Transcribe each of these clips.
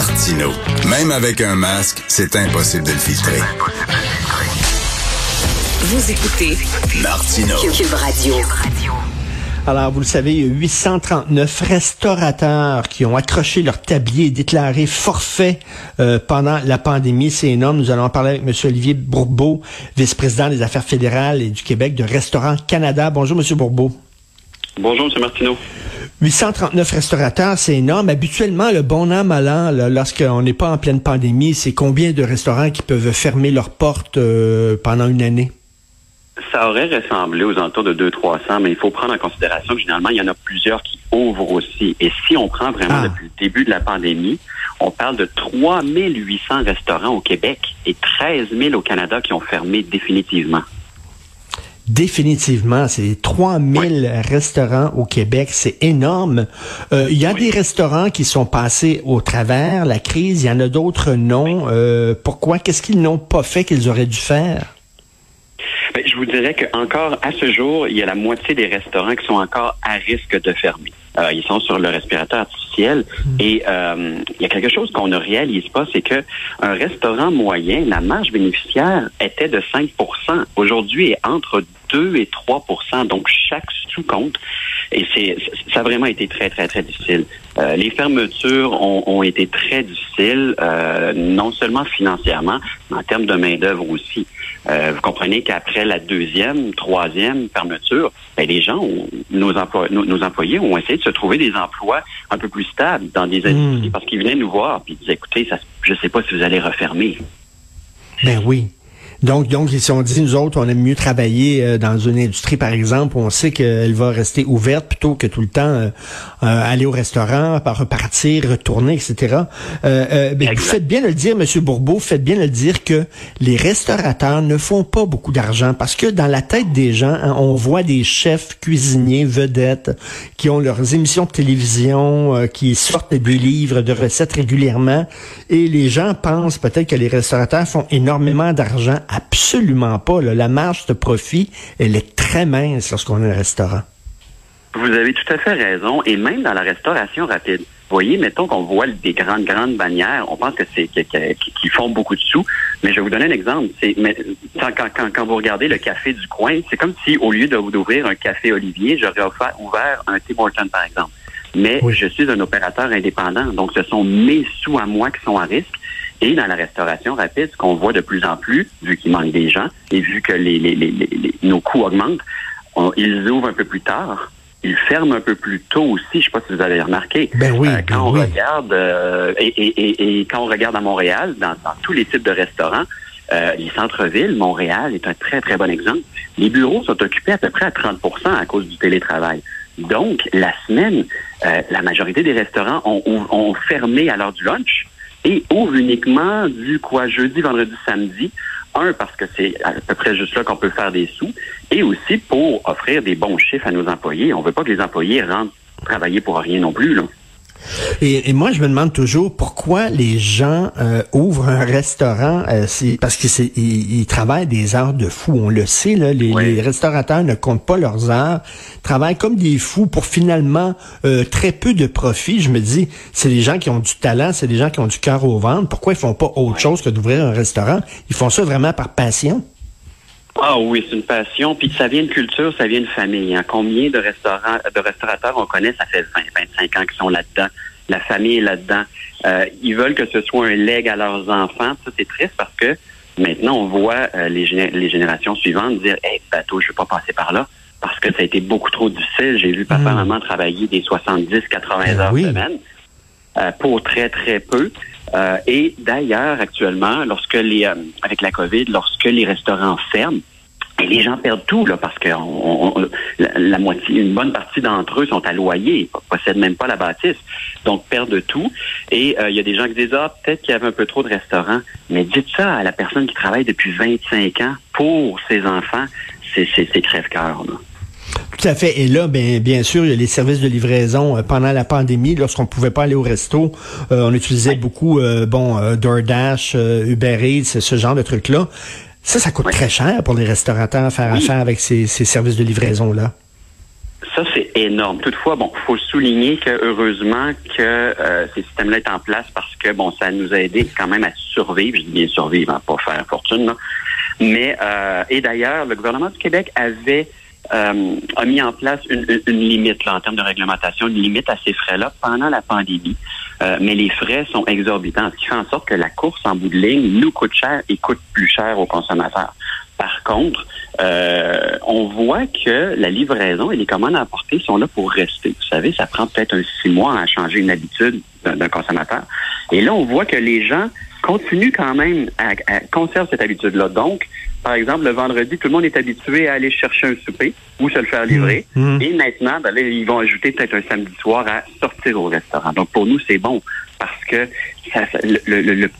Martino. Même avec un masque, c'est impossible de le filtrer. Vous écoutez Martino. Cube Radio. Alors, vous le savez, il y a 839 restaurateurs qui ont accroché leur tablier et déclaré forfait euh, pendant la pandémie. C'est énorme. Nous allons en parler avec M. Olivier Bourbeau, vice-président des affaires fédérales et du Québec de Restaurant Canada. Bonjour, M. Bourbeau. Bonjour, M. Martineau. 839 restaurateurs, c'est énorme. Habituellement, le bon an, mal an, lorsqu'on n'est pas en pleine pandémie, c'est combien de restaurants qui peuvent fermer leurs portes euh, pendant une année? Ça aurait ressemblé aux alentours de 200-300, mais il faut prendre en considération que généralement, il y en a plusieurs qui ouvrent aussi. Et si on prend vraiment Ah. depuis le début de la pandémie, on parle de 3800 restaurants au Québec et 13 000 au Canada qui ont fermé définitivement. Définitivement, c'est 3000 restaurants au Québec, c'est énorme. Euh, Il y a des restaurants qui sont passés au travers la crise, il y en a d'autres non. Euh, pourquoi? Qu'est-ce qu'ils n'ont pas fait qu'ils auraient dû faire? Ben, je vous dirais qu'encore à ce jour, il y a la moitié des restaurants qui sont encore à risque de fermer. Euh, ils sont sur le respirateur artificiel et euh, il y a quelque chose qu'on ne réalise pas, c'est que un restaurant moyen, la marge bénéficiaire était de 5% Aujourd'hui, est entre 2 et 3% donc chaque sous compte. Et c'est ça a vraiment été très, très, très difficile. Euh, les fermetures ont, ont été très difficiles, euh, non seulement financièrement, mais en termes de main-d'œuvre aussi. Euh, vous comprenez qu'après la deuxième, troisième fermeture, ben, les gens, ont- nos, emplois, nos, nos employés ont essayé de se trouver des emplois un peu plus stables dans des industries parce qu'ils venaient nous voir puis ils disaient, écoutez, ça, je ne sais pas si vous allez refermer. Ben oui. Donc, donc, ils se sont dit, nous autres, on aime mieux travailler euh, dans une industrie, par exemple, où on sait qu'elle va rester ouverte plutôt que tout le temps euh, euh, aller au restaurant, par repartir, retourner, etc. Euh, ben, vous faites bien de le dire, Monsieur Bourbeau, faites bien de le dire que les restaurateurs ne font pas beaucoup d'argent parce que dans la tête des gens, hein, on voit des chefs cuisiniers vedettes qui ont leurs émissions de télévision, euh, qui sortent des livres de recettes régulièrement, et les gens pensent peut-être que les restaurateurs font énormément d'argent. Absolument pas. là. La marge de profit, elle est très mince lorsqu'on a un restaurant. Vous avez tout à fait raison. Et même dans la restauration rapide, voyez, mettons qu'on voit des grandes, grandes bannières, on pense que c'est que- que- qui font beaucoup de sous. Mais je vais vous donner un exemple. C'est quand, quand, quand, quand vous regardez le café du coin, c'est comme si au lieu de- d'ouvrir un café Olivier, j'aurais ouvert un Tim Hortons, par exemple. Mais Oui. je suis un opérateur indépendant, donc ce sont mes sous à moi qui sont à risque. Et dans la restauration rapide, ce qu'on voit de plus en plus, vu qu'il manque des gens et vu que les, les, les, les- nos coûts augmentent, on- ils ouvrent un peu plus tard. Ils ferment un peu plus tôt aussi. Je ne sais pas si vous avez remarqué. Ben oui, Euh, quand ben on oui. regarde euh, et, et, et, et quand on regarde à Montréal, dans, dans tous les types de restaurants, euh, les centres-villes, Montréal est un très très bon exemple. Les bureaux sont occupés à peu près à 30% à cause du télétravail. Donc, la semaine, euh, la majorité des restaurants ont, ont, ont fermé à l'heure du lunch et ouvrent uniquement du quoi jeudi, vendredi, samedi. Un, parce que c'est à peu près juste là qu'on peut faire des sous, et aussi pour offrir des bons chiffres à nos employés. On veut pas que les employés rentrent travailler pour rien non plus. Là. Et, et moi, je me demande toujours pourquoi les gens euh, ouvrent un restaurant. euh, c'est parce que c'est ils, ils travaillent des heures de fou. On le sait, là, les restaurateurs ne comptent pas leurs heures, travaillent comme des fous pour finalement euh, très peu de profit. Je me dis, c'est des gens qui ont du talent, c'est des gens qui ont du cœur au ventre. Pourquoi ils font pas autre chose que d'ouvrir un restaurant? Ils font ça vraiment par passion. Ah oui, c'est une passion. Puis ça vient de culture, ça vient de famille. hein. Combien de restaurants, de restaurateurs on connaît, ça fait 20, 25 ans qu'ils sont là-dedans. La famille est là-dedans. Euh, ils veulent que ce soit un leg à leurs enfants. Ça, c'est triste parce que maintenant, on voit euh, les, géné- les générations suivantes dire Hey, bateau, je veux pas passer par là. Parce que ça a été beaucoup trop difficile. J'ai vu papa, Mm. maman travailler des 70, 80 Ben heures oui. semaine euh, pour très, très peu. Euh, et d'ailleurs, actuellement, lorsque les, euh, avec la COVID, lorsque les restaurants ferment, et les gens perdent tout, là, parce que on- on- la, la moitié, une bonne partie d'entre eux sont à loyer, possèdent même pas la bâtisse, donc perdent tout. Et euh, il y a des gens qui disent, ah, peut-être qu'il y avait un peu trop de restaurants. Mais dites ça à la personne qui travaille depuis 25 ans pour ses enfants, c'est crève-cœur. Tout à fait. Et là, bien, bien sûr, il y a les services de livraison euh, pendant la pandémie, lorsqu'on pouvait pas aller au resto, euh, on utilisait beaucoup, euh, bon, DoorDash, Uber Eats, ce genre de trucs-là. Ça, ça coûte très cher pour les restaurateurs à faire Oui. affaire avec ces, ces services de livraison-là. Ça, c'est énorme. Toutefois, bon, faut souligner que heureusement que euh, ces systèmes-là sont en place parce que bon, ça nous a aidé quand même à survivre. Je dis bien survivre, hein, pas faire fortune. Là. Mais euh, et d'ailleurs, le gouvernement du Québec avait euh, a mis en place une, une limite là, en termes de réglementation, une limite à ces frais-là pendant la pandémie. Euh, mais les frais sont exorbitants, ce qui fait en sorte que la course en bout de ligne nous coûte cher et coûte plus cher aux consommateurs. Par contre, euh, on voit que la livraison et les commandes à apporter sont là pour rester. Vous savez, ça prend peut-être un six mois à changer une habitude d'un consommateur. Et là, on voit que les gens continuent quand même à, à conserver cette habitude-là. Donc, par exemple, le vendredi, tout le monde est habitué à aller chercher un souper ou se le faire livrer. Mmh, mmh. Et maintenant, ben, ils vont ajouter peut-être un samedi soir à sortir au restaurant. Donc, pour nous, c'est bon parce que ça, le, le, le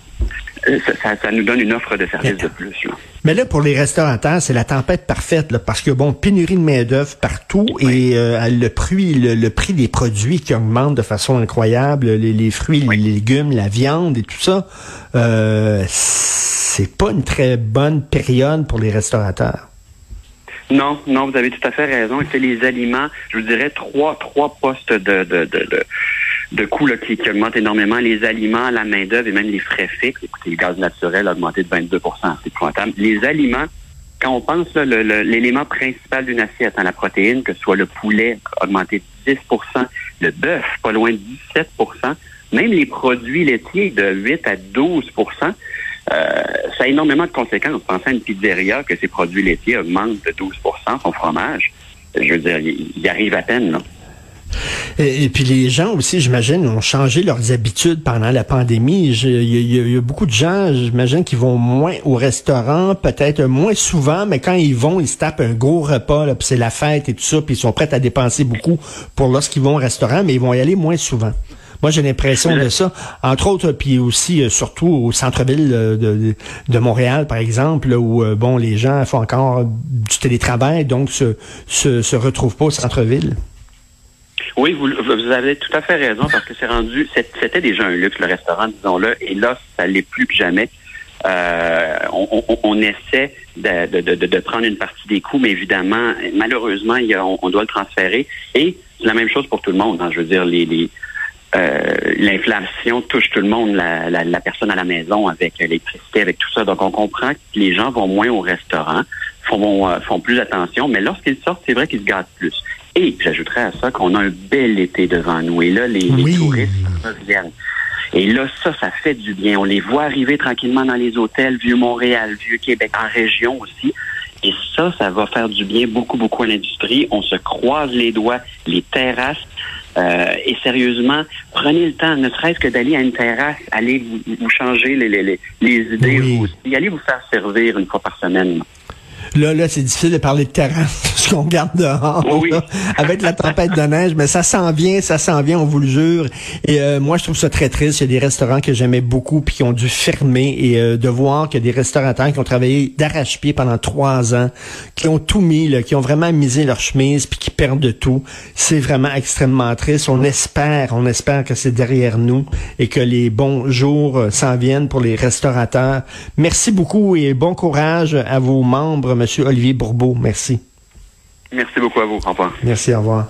ça, ça, nous donne une offre de service de plus. Là. Mais là, pour les restaurateurs, c'est la tempête parfaite, là, parce que bon, pénurie de main d'œuvre partout oui. et euh, le prix, le, le, prix des produits qui augmente de façon incroyable, les, les fruits, oui. les légumes, la viande et tout ça, euh, c'est pas une très bonne période pour les restaurateurs. Non, non, vous avez tout à fait raison. C'est les aliments, je vous dirais trois, trois postes de, de, coûts là, qui, augmentent énormément. Les aliments, la main-d'œuvre et même les frais fixes. Écoutez, le gaz naturel a augmenté de 22 c'est épouvantable. Les aliments, quand on pense l'élément principal d'une assiette, hein, la protéine, que ce soit le poulet, augmenté de 10% le bœuf, pas loin de 17% même les produits laitiers de 8 à 12 euh, ça a énormément de conséquences. Pensez à une pizzeria que ses produits laitiers augmentent de 12% son fromage. Je veux dire, il, arrive à peine, là. Et, et, puis les gens aussi, j'imagine, ont changé leurs habitudes pendant la pandémie. Il y, y, a beaucoup de gens, j'imagine, qui vont moins au restaurant, peut-être moins souvent, mais quand ils vont, ils se tapent un gros repas, puis c'est la fête et tout ça, puis ils sont prêts à dépenser beaucoup pour lorsqu'ils vont au restaurant, mais ils vont y aller moins souvent. Moi, j'ai l'impression de ça. Entre autres, puis aussi, euh, surtout au centre-ville de, de, de, Montréal, par exemple, où, euh, bon, les gens font encore du télétravail, donc se, se, se retrouvent pas au centre-ville. Oui, vous, vous, avez tout à fait raison parce que c'est rendu, c'était déjà un luxe le restaurant, disons-le, et là, ça l'est plus que jamais. Euh, on, on, on, essaie de, de, de, de, prendre une partie des coûts, mais évidemment, malheureusement, il y a, on, on, doit le transférer. Et c'est la même chose pour tout le monde. Hein, je veux dire, les, les euh, l'inflation touche tout le monde, la, la, la, personne à la maison avec l'électricité, avec tout ça. Donc, on comprend que les gens vont moins au restaurant, font, euh, font plus attention, mais lorsqu'ils sortent, c'est vrai qu'ils se gâtent plus. Et j'ajouterais à ça qu'on a un bel été devant nous. Et là, les, oui. les touristes reviennent. Et là, ça, ça fait du bien. On les voit arriver tranquillement dans les hôtels, Vieux-Montréal, Vieux-Québec, en région aussi. Et ça, ça va faire du bien beaucoup, beaucoup à l'industrie. On se croise les doigts, les terrasses. Euh, et sérieusement, prenez le temps, ne serait-ce que d'aller à une terrasse, aller vous, vous changer les, les, les idées, oui. vous aussi, allez vous faire servir une fois par semaine. Là, là, c'est difficile de parler de terrasse, ce qu'on garde dehors, oui. là, avec la tempête de neige, mais ça s'en vient, ça s'en vient, on vous le jure. Et euh, moi, je trouve ça très triste. Il y a des restaurants que j'aimais beaucoup puis qui ont dû fermer et euh, de voir qu'il y a des restaurateurs qui ont travaillé d'arrache-pied pendant trois ans, qui ont tout mis, là, qui ont vraiment misé leur chemise puis qui perdent de tout. C'est vraiment extrêmement triste. On espère, on espère que c'est derrière nous et que les bons jours euh, s'en viennent pour les restaurateurs. Merci beaucoup et bon courage à vos membres Monsieur Olivier Bourbeau. Merci. Merci beaucoup à vous. Au revoir. Merci, au revoir.